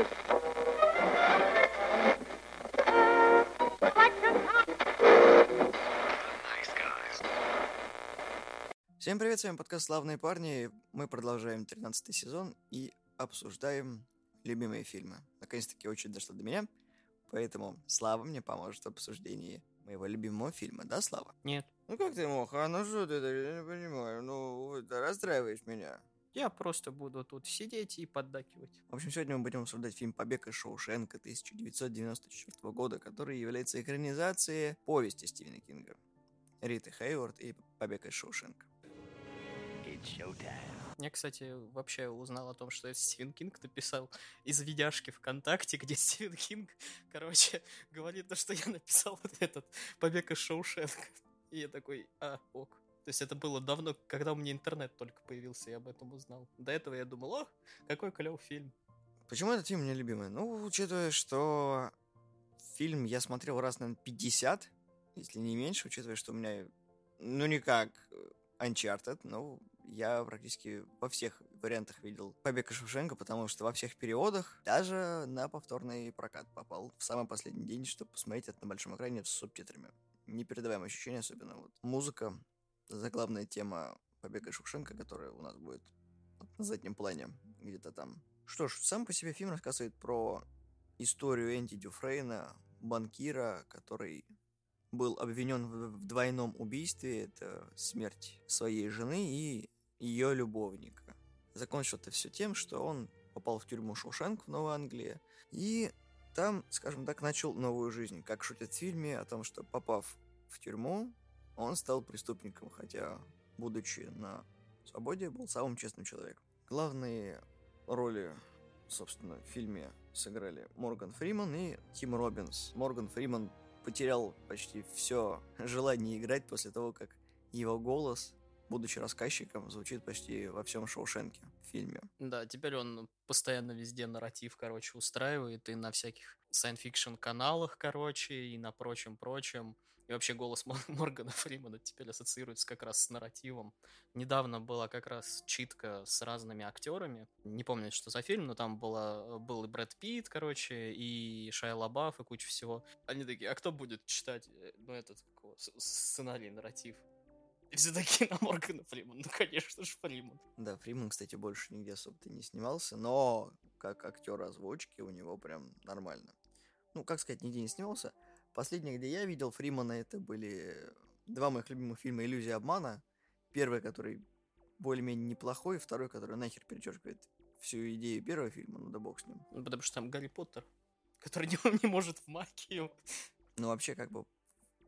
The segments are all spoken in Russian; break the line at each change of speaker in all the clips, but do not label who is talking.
serious.
Всем привет, с вами подкаст «Славные парни». Мы продолжаем 13 сезон и обсуждаем любимые фильмы. Наконец-таки очередь дошла до меня, поэтому Слава мне поможет в обсуждении моего любимого фильма, да, Слава?
Нет.
Ну как ты, Моха, ну что ты, я не понимаю, ну ты расстраиваешь меня.
Я просто буду тут сидеть и поддакивать.
В общем, сегодня мы будем обсуждать фильм «Побег из Шоушенка» 1994 года, который является экранизацией повести Стивена Кинга. Риты Хейворд и «Побег из Шоушенка».
Я, кстати, вообще узнал о том, что это Стивен Кинг написал из видяшки ВКонтакте, где Стивен Кинг, короче, говорит, то, что я написал вот этот «Побег из Шоушенка». И я такой, а, ок. То есть это было давно, когда у меня интернет только появился, я об этом узнал. До этого я думал, о, какой клевый фильм.
Почему этот фильм мне любимый? Ну, учитывая, что фильм я смотрел раз, наверное, 50, если не меньше, учитывая, что у меня, ну, не как Uncharted, но я практически во всех вариантах видел «Побег из Шушенко», потому что во всех переводах даже на повторный прокат попал в самый последний день, чтобы посмотреть это на большом экране с субтитрами. Непередаваемое ощущение, особенно вот музыка, заглавная тема «Побега из Шушенко», которая у нас будет на заднем плане, где-то там. Что ж, сам по себе фильм рассказывает про историю Энди Дюфрейна, банкира, который был обвинен в двойном убийстве. Это смерть своей жены и ее любовника. Закончил это все тем, что он попал в тюрьму Шоушенк в Новой Англии. И там, скажем так, начал новую жизнь. Как шутят в фильме о том, что попав в тюрьму, он стал преступником, хотя, будучи на свободе, был самым честным человеком. Главные роли, собственно, в фильме сыграли Морган Фриман и Тим Робинс. Морган Фриман потерял почти все желание играть после того, как его голос, будучи рассказчиком, звучит почти во всем Шоушенке в фильме.
Да, теперь он постоянно везде нарратив, короче, устраивает, и на всяких science-fiction каналах, короче, и на прочем-прочем. И вообще голос Моргана Фримана теперь ассоциируется как раз с нарративом. Недавно была как раз читка с разными актерами. Не помню, что за фильм, но там была, был и Брэд Питт, короче, и Шайа Лабаф, и куча всего. Они такие, а кто будет читать, э, ну, этот, сценарий, нарратив? И все такие на Моргана Фримана. Ну, конечно же, Фриман.
Да, Фриман, кстати, больше нигде особо-то не снимался, но как актер озвучки у него прям нормально. Ну, как сказать, нигде не снимался. Последнее, где я видел Фримана, это были два моих любимых фильма «Иллюзия обмана». Первый, который более-менее неплохой, второй, который нахер перечеркивает всю идею первого фильма, ну да бог с ним.
Ну, потому что там Гарри Поттер, который не, не может в магию.
Ну, вообще, как бы,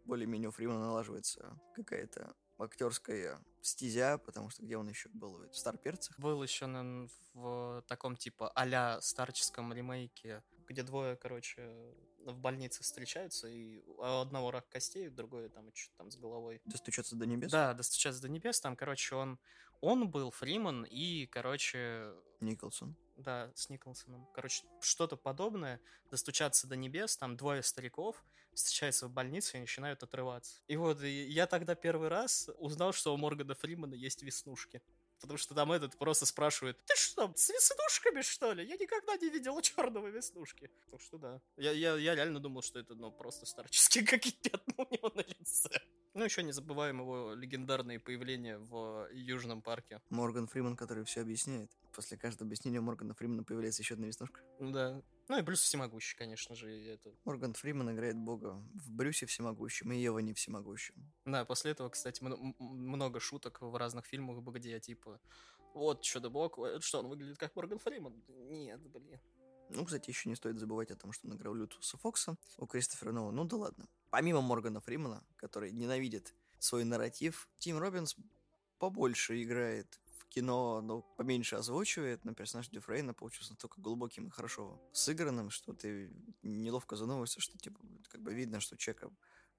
более-менее у Фримана налаживается какая-то актерская стезя, потому что где он еще был? В Старперцах?
Был еще наверное, в таком типа а-ля старческом ремейке, где двое, короче, в больнице встречаются, и у одного рак костей, у другой там что-то там с головой.
Достучаться до небес?
Да, достучаться до небес. Там, короче, он, он был Фриман и, короче...
Николсон.
Да, с Николсоном. Короче, что-то подобное. Достучаться до небес, там двое стариков встречаются в больнице и начинают отрываться. И вот и я тогда первый раз узнал, что у Моргана Фримана есть веснушки. Потому что там этот просто спрашивает, ты что, с веснушками, что ли? Я никогда не видел черного веснушки. Так что да. Я, я, я реально думал, что это, ну, просто старческие какие-то у него на лице. Ну, еще не забываем его легендарные появления в Южном парке.
Морган Фриман, который все объясняет. После каждого объяснения Моргана Фримана появляется еще одна веснушка.
Да. Ну и плюс всемогущий, конечно же. Это...
Морган Фриман играет бога в Брюсе всемогущем и Ева не всемогущем.
Да, после этого, кстати, много шуток в разных фильмах, где типа вот Чудо-бог, что он выглядит как Морган Фриман? Нет, блин.
Ну, кстати, еще не стоит забывать о том, что он играл Лютуса Фокса у Кристофера Нолана. Ну да ладно. Помимо Моргана Фримана, который ненавидит свой нарратив, Тим Робинс побольше играет кино, ну, поменьше озвучивает, но персонаж Дюфрейна получился настолько глубоким и хорошо сыгранным, что ты неловко задумываешься, что, типа, как бы видно, что человек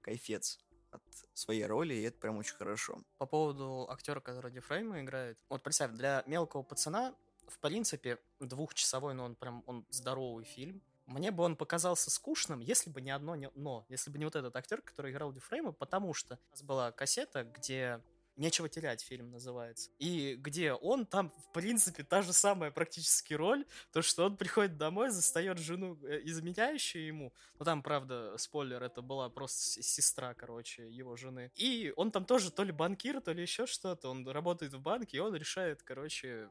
кайфец от своей роли, и это прям очень хорошо.
По поводу актера, который Дюфрейма играет, вот представь, для мелкого пацана, в принципе, двухчасовой, но он прям, он здоровый фильм, мне бы он показался скучным, если бы не одно не, но, если бы не вот этот актер, который играл Дюфрейма, потому что у нас была кассета, где «Нечего терять» фильм называется. И где он, там, в принципе, та же самая практически роль, то, что он приходит домой, застает жену, э, изменяющую ему. Ну, там, правда, спойлер, это была просто сестра, короче, его жены. И он там тоже то ли банкир, то ли еще что-то. Он работает в банке, и он решает, короче,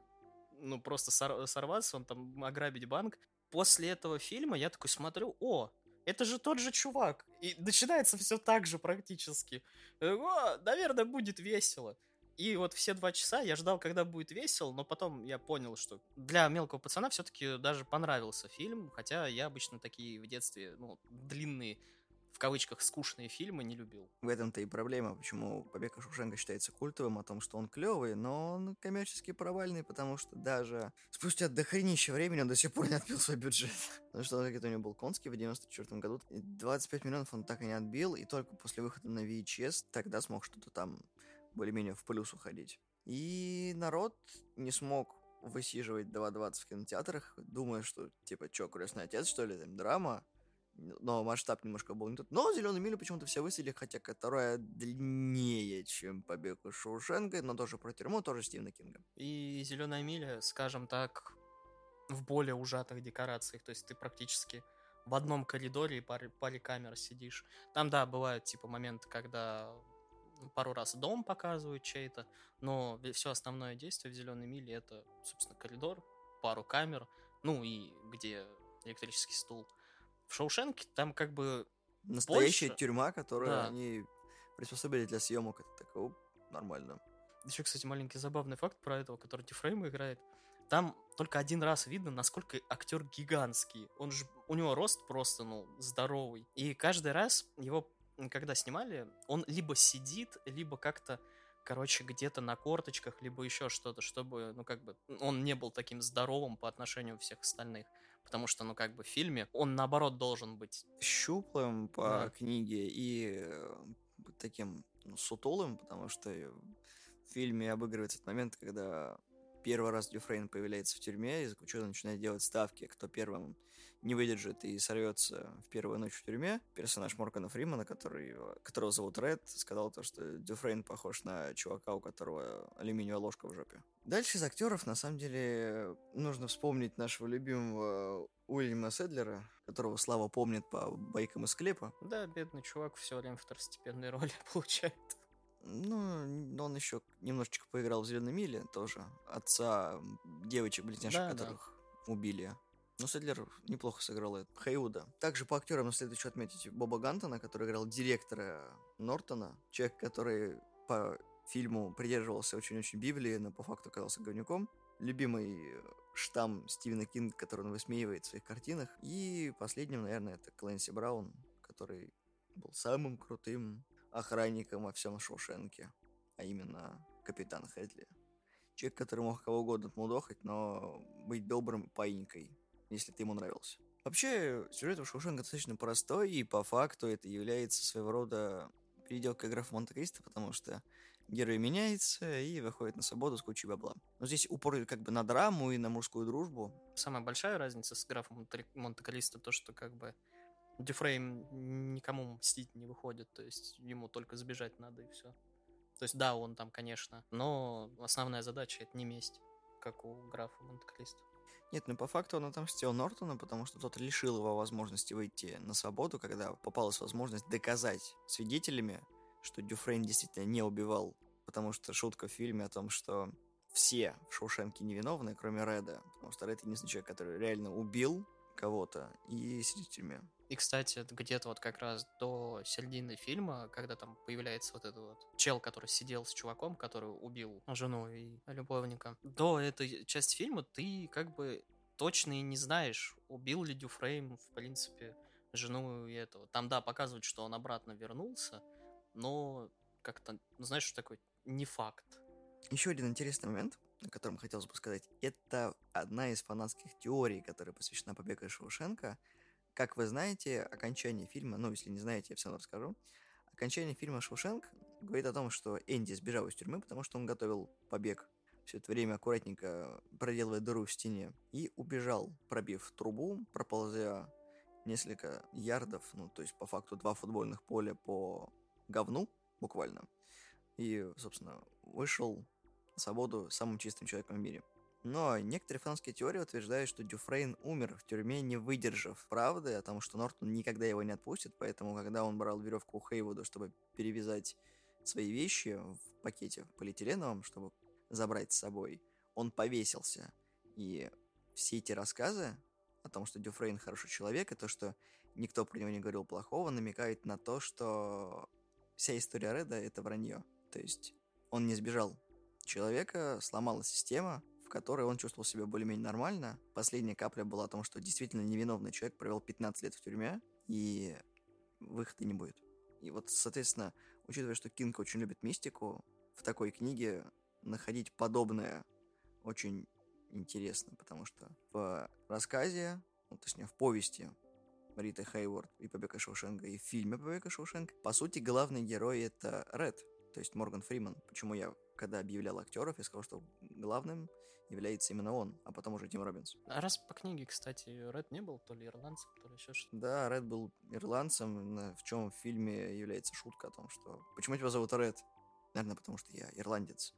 ну, просто сор- сорваться, он там ограбить банк. После этого фильма я такой смотрю, о, это же тот же чувак. И начинается все так же практически. О, наверное, будет весело. И вот все два часа я ждал, когда будет весело, но потом я понял, что для мелкого пацана все-таки даже понравился фильм, хотя я обычно такие в детстве, ну, длинные в кавычках скучные фильмы не любил.
В этом-то и проблема, почему «Побег из Шушенко» считается культовым, о том, что он клевый, но он коммерчески провальный, потому что даже спустя дохренища времени он до сих пор не отбил свой бюджет. Потому что это у него был конский в 94 году. 25 миллионов он так и не отбил, и только после выхода на VHS тогда смог что-то там более-менее в плюс уходить. И народ не смог высиживать 2.20 в кинотеатрах, думая, что, типа, чё, крестный отец, что ли, там, драма, но масштаб немножко был не тот. Но зеленую милю почему-то все высадили, хотя которая длиннее, чем побег из Шоушенка, но тоже про тюрьму, тоже Стивена Кинга.
И зеленая миля, скажем так, в более ужатых декорациях. То есть ты практически в одном коридоре и паре, паре камер сидишь. Там, да, бывают типа моменты, когда пару раз дом показывают чей-то, но все основное действие в зеленой миле это, собственно, коридор, пару камер, ну и где электрический стул в Шоушенке там как бы
Настоящая больше... тюрьма, которую да. они приспособили для съемок. Это такое нормально.
Еще, кстати, маленький забавный факт про этого, который Дифрейм играет. Там только один раз видно, насколько актер гигантский. Он же, у него рост просто, ну, здоровый. И каждый раз его, когда снимали, он либо сидит, либо как-то короче, где-то на корточках, либо еще что-то, чтобы, ну, как бы, он не был таким здоровым по отношению всех остальных. Потому что, ну, как бы в фильме он, наоборот, должен быть...
Щуплым по да. книге и э, таким ну, сутулым, потому что в фильме обыгрывается этот момент, когда первый раз Дюфрейн появляется в тюрьме, и заключенный начинает делать ставки, кто первым не выдержит и сорвется в первую ночь в тюрьме. Персонаж Моргана Фримана, который, которого зовут Ред, сказал то, что Дюфрейн похож на чувака, у которого алюминиевая ложка в жопе. Дальше из актеров, на самом деле, нужно вспомнить нашего любимого Уильяма Седлера, которого Слава помнит по байкам из клепа.
Да, бедный чувак все время второстепенные роли получает.
Ну, он еще немножечко поиграл в Зеленой миле тоже. Отца девочек-близняшек, да, которых да. убили. Но Седлер неплохо сыграл это. Хейуда. Также по актерам следует еще отметить Боба Гантона, который играл директора Нортона. Человек, который по фильму придерживался очень-очень Библии, но по факту оказался говнюком. Любимый штамм Стивена Кинга, который он высмеивает в своих картинах. И последним, наверное, это Клэнси Браун, который был самым крутым охранником во всем Шоушенке, а именно капитан Хедли. Человек, который мог кого угодно отмудохать, но быть добрым паинькой, если ты ему нравился. Вообще, сюжет у Шоушенка достаточно простой, и по факту это является своего рода переделкой графа Монте-Кристо, потому что герой меняется и выходит на свободу с кучей бабла. Но здесь упор как бы на драму и на мужскую дружбу.
Самая большая разница с графом Монте-Кристо то, что как бы Дюфрейм никому мстить не выходит, то есть ему только сбежать надо и все. То есть да, он там, конечно, но основная задача это не месть, как у графа Монте-Кристо.
Нет, ну по факту он отомстил Нортону, потому что тот лишил его возможности выйти на свободу, когда попалась возможность доказать свидетелями, что Дюфрейн действительно не убивал. Потому что шутка в фильме о том, что все в Шоушенке невиновны, кроме Реда. Потому что Ред единственный человек, который реально убил кого-то и тюрьме.
И, кстати, где-то вот как раз до середины фильма, когда там появляется вот этот вот чел, который сидел с чуваком, который убил жену и любовника, до этой части фильма ты как бы точно и не знаешь, убил ли Дюфрейм, в принципе, жену и этого. Там, да, показывают, что он обратно вернулся, но как-то, ну, знаешь, что такое, не факт.
Еще один интересный момент, о котором хотелось бы сказать, это одна из фанатских теорий, которая посвящена побегу Шоушенка – как вы знаете, окончание фильма, ну, если не знаете, я все равно расскажу. Окончание фильма «Шоушенк» говорит о том, что Энди сбежал из тюрьмы, потому что он готовил побег. Все это время аккуратненько проделывая дыру в стене. И убежал, пробив трубу, проползя несколько ярдов, ну, то есть по факту два футбольных поля по говну, буквально. И, собственно, вышел на свободу самым чистым человеком в мире. Но некоторые фанские теории утверждают, что Дюфрейн умер в тюрьме, не выдержав правды о том, что Нортон никогда его не отпустит, поэтому, когда он брал веревку у Хейвуда, чтобы перевязать свои вещи в пакете полиэтиленовом, чтобы забрать с собой, он повесился. И все эти рассказы о том, что Дюфрейн хороший человек, и то, что никто про него не говорил плохого, намекает на то, что вся история Реда — это вранье. То есть он не сбежал. Человека сломала система, которой он чувствовал себя более-менее нормально. Последняя капля была о том, что действительно невиновный человек провел 15 лет в тюрьме, и выхода не будет. И вот, соответственно, учитывая, что Кинг очень любит мистику, в такой книге находить подобное очень интересно, потому что в рассказе, ну, точнее, в повести Риты Хейворд и Побега Шоушенга, и в фильме Побега Шоушенга, по сути, главный герой — это Ред, то есть Морган Фриман. Почему я, когда объявлял актеров, я сказал, что главным является именно он, а потом уже Тим Робинс.
А раз по книге, кстати, Ред не был то ли ирландцем, то ли еще что-то.
Да, Ред был ирландцем, в чем в фильме является шутка о том, что «Почему тебя зовут Ред?» Наверное, потому что я ирландец.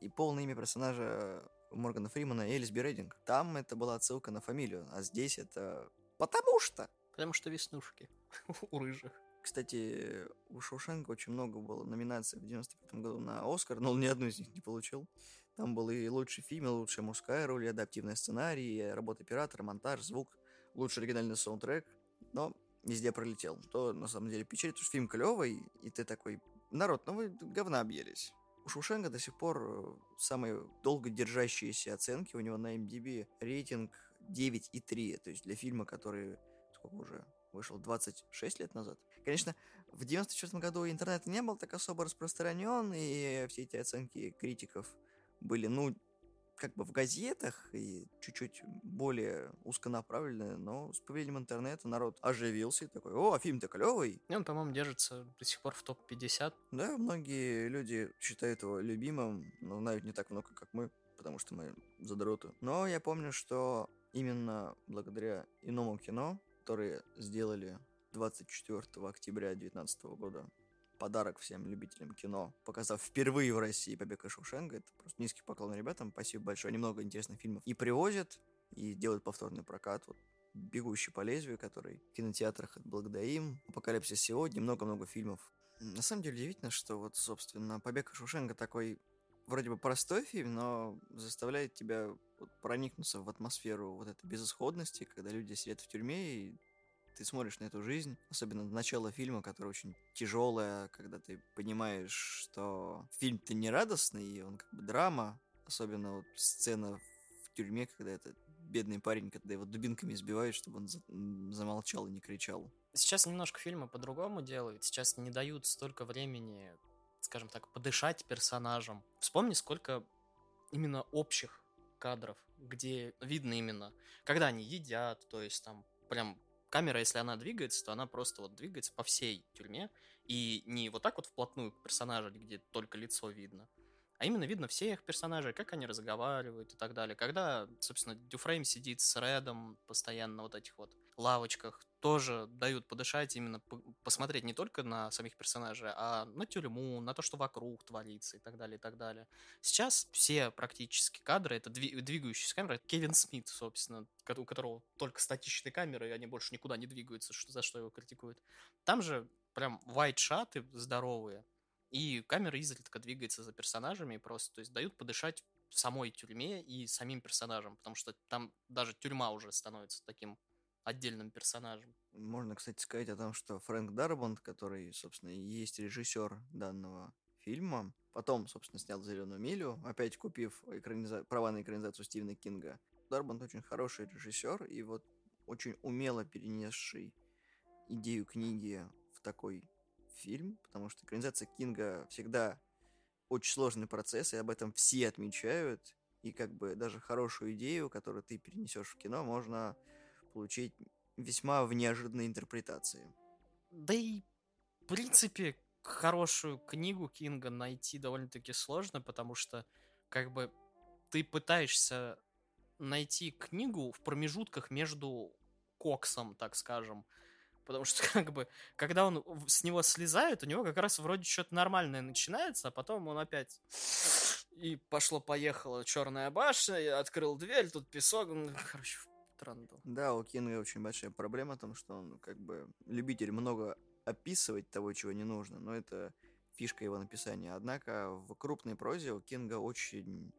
И полное имя персонажа Моргана Фримана Элис Берединг. Там это была отсылка на фамилию, а здесь это «потому что».
Потому что веснушки у рыжих.
Кстати, у Шоушенка очень много было номинаций в 95 году на Оскар, но он ни одну из них не получил. Там был и лучший фильм, и лучшая мужская роль, и адаптивный сценарий, и работа оператора, монтаж, звук, лучший оригинальный саундтрек, но везде пролетел. Что на самом деле печалит, потому что фильм клевый, и ты такой, народ, ну вы говна объелись. У Шушенга до сих пор самые долго держащиеся оценки, у него на MDB рейтинг 9,3, то есть для фильма, который, сколько уже, вышел 26 лет назад. Конечно, в 94 году интернет не был так особо распространен, и все эти оценки критиков были, ну, как бы в газетах и чуть-чуть более узконаправленные, но с появлением интернета народ оживился и такой, о, фильм-то клевый.
И он, по-моему, держится до сих пор в топ-50.
Да, многие люди считают его любимым, но знают не так много, как мы, потому что мы задроты. Но я помню, что именно благодаря иному кино, которое сделали 24 октября 2019 года, подарок всем любителям кино, показав впервые в России «Побег из Шоушенга». Это просто низкий поклон ребятам. Спасибо большое. Они много интересных фильмов и привозят, и делают повторный прокат. Вот «Бегущий по лезвию», который в кинотеатрах благодаря им. «Апокалипсис сегодня», много-много фильмов. На самом деле удивительно, что вот, собственно, «Побег из Шоушенга» такой вроде бы простой фильм, но заставляет тебя вот проникнуться в атмосферу вот этой безысходности, когда люди сидят в тюрьме и ты смотришь на эту жизнь, особенно начало фильма, которое очень тяжелое, когда ты понимаешь, что фильм-то не радостный, и он как бы драма, особенно вот сцена в тюрьме, когда этот бедный парень, когда его дубинками избивают, чтобы он за замолчал и не кричал.
Сейчас немножко фильмы по-другому делают, сейчас не дают столько времени, скажем так, подышать персонажам. Вспомни, сколько именно общих кадров, где видно именно, когда они едят, то есть там прям камера, если она двигается, то она просто вот двигается по всей тюрьме, и не вот так вот вплотную к персонажу, где только лицо видно, а именно видно всех персонажей, как они разговаривают и так далее. Когда, собственно, Дюфрейм сидит с Редом постоянно вот этих вот лавочках, тоже дают подышать, именно посмотреть не только на самих персонажей, а на тюрьму, на то, что вокруг творится и так далее, и так далее. Сейчас все практически кадры, это двигающиеся камеры, Кевин Смит, собственно, у которого только статичные камеры, и они больше никуда не двигаются, что, за что его критикуют. Там же прям вайт-шаты здоровые, и камера изредка двигается за персонажами просто, то есть дают подышать самой тюрьме и самим персонажам, потому что там даже тюрьма уже становится таким отдельным персонажем.
Можно, кстати, сказать о том, что Фрэнк Дарбонд, который, собственно, и есть режиссер данного фильма, потом, собственно, снял «Зеленую милю», опять купив экраниза... права на экранизацию Стивена Кинга. Дарбонд очень хороший режиссер и вот очень умело перенесший идею книги в такой фильм, потому что экранизация Кинга всегда очень сложный процесс, и об этом все отмечают. И как бы даже хорошую идею, которую ты перенесешь в кино, можно получить весьма в неожиданной интерпретации.
Да и, в принципе, хорошую книгу Кинга найти довольно-таки сложно, потому что, как бы, ты пытаешься найти книгу в промежутках между Коксом, так скажем, Потому что, как бы, когда он с него слезает, у него как раз вроде что-то нормальное начинается, а потом он опять... И пошло-поехало черная башня, я открыл дверь, тут песок, ну, короче, трандал.
Да, у Кинга очень большая проблема в том, что он как бы любитель много описывать того, чего не нужно, но это фишка его написания. Однако в крупной прозе у Кинга очень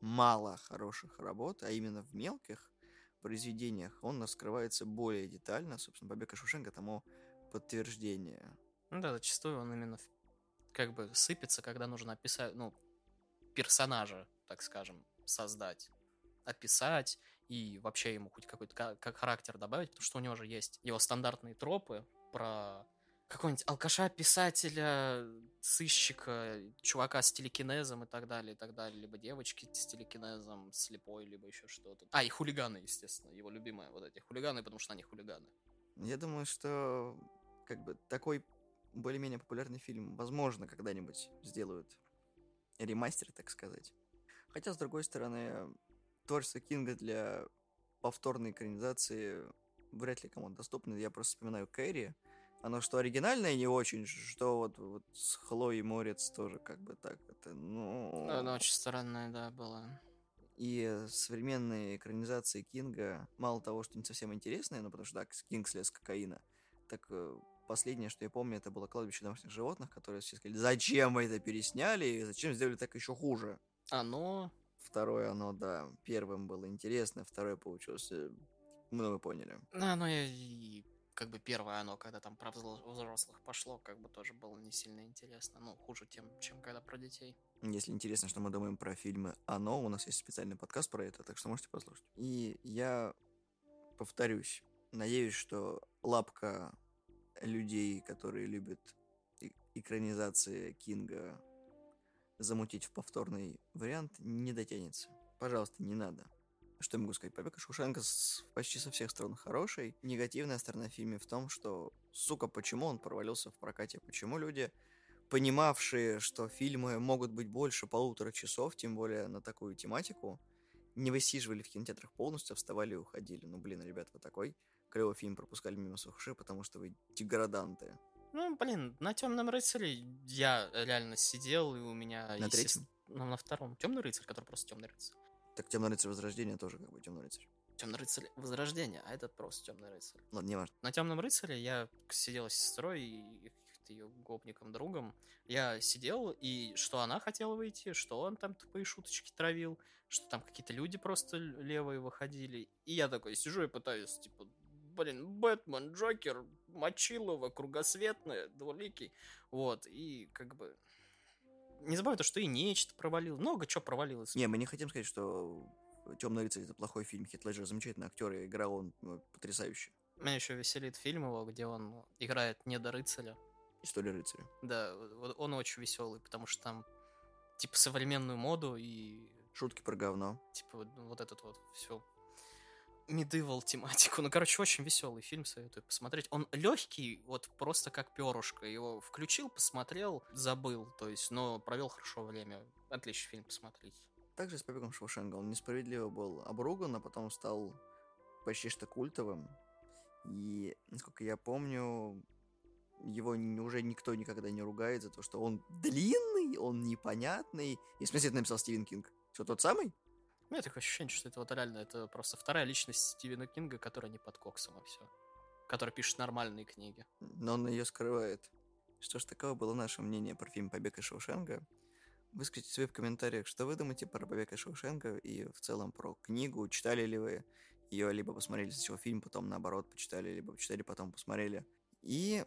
мало хороших работ, а именно в мелких произведениях он раскрывается более детально. Собственно, «Побег из Шушенко» тому подтверждение.
Ну да, зачастую он именно как бы сыпется, когда нужно описать, ну, персонажа, так скажем, создать, описать и вообще ему хоть какой-то как характер добавить, потому что у него же есть его стандартные тропы про какого-нибудь алкаша-писателя, сыщика, чувака с телекинезом и так далее, и так далее, либо девочки с телекинезом, слепой, либо еще что-то. А, и хулиганы, естественно, его любимые вот эти хулиганы, потому что они хулиганы.
Я думаю, что как бы такой более-менее популярный фильм, возможно, когда-нибудь сделают ремастер, так сказать. Хотя, с другой стороны, творчество Кинга для повторной экранизации вряд ли кому-то доступно. Я просто вспоминаю Кэрри, оно что оригинальное не очень, что вот, вот с Хлоей Морец тоже как бы так это, ну...
Оно очень странное, да, было.
И современные экранизации Кинга, мало того, что не совсем интересные, ну потому что, да, Кинг слез кокаина, так э, последнее, что я помню, это было «Кладбище домашних животных», которые все сказали, зачем мы это пересняли, и зачем сделали так еще хуже.
Оно...
Второе оно, да, первым было интересно, второе получилось... Э, ну, вы поняли.
Ну, оно и как бы первое оно, когда там про взрослых пошло, как бы тоже было не сильно интересно. Ну, хуже тем, чем когда про детей.
Если интересно, что мы думаем про фильмы «Оно», у нас есть специальный подкаст про это, так что можете послушать. И я повторюсь, надеюсь, что лапка людей, которые любят экранизации Кинга замутить в повторный вариант, не дотянется. Пожалуйста, не надо. Что я могу сказать? Побег Шушенко с, почти со всех сторон хороший. Негативная сторона фильма в том, что, сука, почему он провалился в прокате? Почему люди, понимавшие, что фильмы могут быть больше полутора часов, тем более на такую тематику, не высиживали в кинотеатрах полностью, вставали и уходили. Ну, блин, ребят, вы такой клевый фильм пропускали мимо своих потому что вы деграданты.
Ну, блин, на Темном рыцаре я реально сидел, и у меня.
На третьем?
Ну, на втором. Темный рыцарь, который просто темный рыцарь.
Так Темный рыцарь Возрождения тоже как бы Темный рыцарь.
Темный рыцарь Возрождения, а этот просто Темный рыцарь.
Ладно, не важно.
На Темном рыцаре я сидел с сестрой и каким-то ее гопником другом. Я сидел, и что она хотела выйти, что он там тупые шуточки травил, что там какие-то люди просто левые выходили. И я такой сижу и пытаюсь, типа, блин, Бэтмен, Джокер, Мочилова, Кругосветная, Двуликий. Вот, и как бы не забывай то, что и нечто провалил. Много чего провалилось.
Не, мы не хотим сказать, что Темный рыцарь это плохой фильм. Хит Леджер замечательный актер, и играл он ну, потрясающе.
Меня еще веселит фильм его, где он играет не до рыцаря.
История рыцаря.
Да, он очень веселый, потому что там типа современную моду и
шутки про говно.
Типа вот этот вот все медивал тематику. Ну, короче, очень веселый фильм, советую посмотреть. Он легкий, вот просто как перышко. Его включил, посмотрел, забыл. То есть, но провел хорошо время. Отличный фильм, посмотреть.
Также с «Побегом Шоушенга» он несправедливо был обруган, а потом стал почти что культовым. И, насколько я помню, его уже никто никогда не ругает за то, что он длинный, он непонятный. И в смысле это написал Стивен Кинг. Что, тот самый?
У меня такое ощущение, что это вот реально это просто вторая личность Стивена Кинга, которая не под коксом, и все. Который пишет нормальные книги.
Но он ее скрывает. Что ж, такого было наше мнение про фильм «Побег из Шоушенга». Выскажите свои в комментариях, что вы думаете про «Побег из Шоушенга» и в целом про книгу. Читали ли вы ее, либо посмотрели сначала фильм, потом наоборот почитали, либо почитали, потом посмотрели. И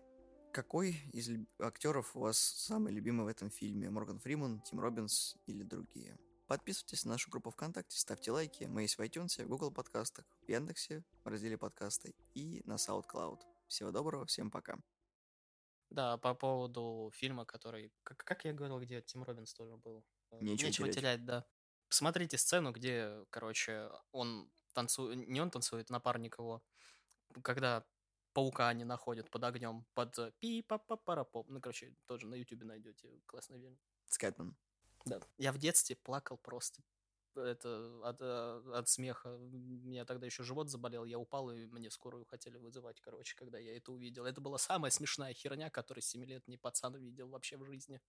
какой из актеров у вас самый любимый в этом фильме? Морган Фриман, Тим Робинс или другие? Подписывайтесь на нашу группу ВКонтакте, ставьте лайки. Мы есть в iTunes, в Google подкастах, в Яндексе, в разделе подкасты и на SoundCloud. Всего доброго, всем пока.
Да, по поводу фильма, который, как, как я говорил, где Тим Робинс тоже был.
Э, Нечего, Нечего терять. терять,
да. Посмотрите сцену, где, короче, он танцует, не он танцует, напарник его, когда паука они находят под огнем, под пи па па пара Ну, короче, тоже на ютубе найдете классный фильм.
Скэтмен.
Да. Я в детстве плакал просто это, от, э, от смеха. У меня тогда еще живот заболел, я упал, и мне скорую хотели вызывать, короче, когда я это увидел. Это была самая смешная херня, которую 7-летний пацан видел вообще в жизни.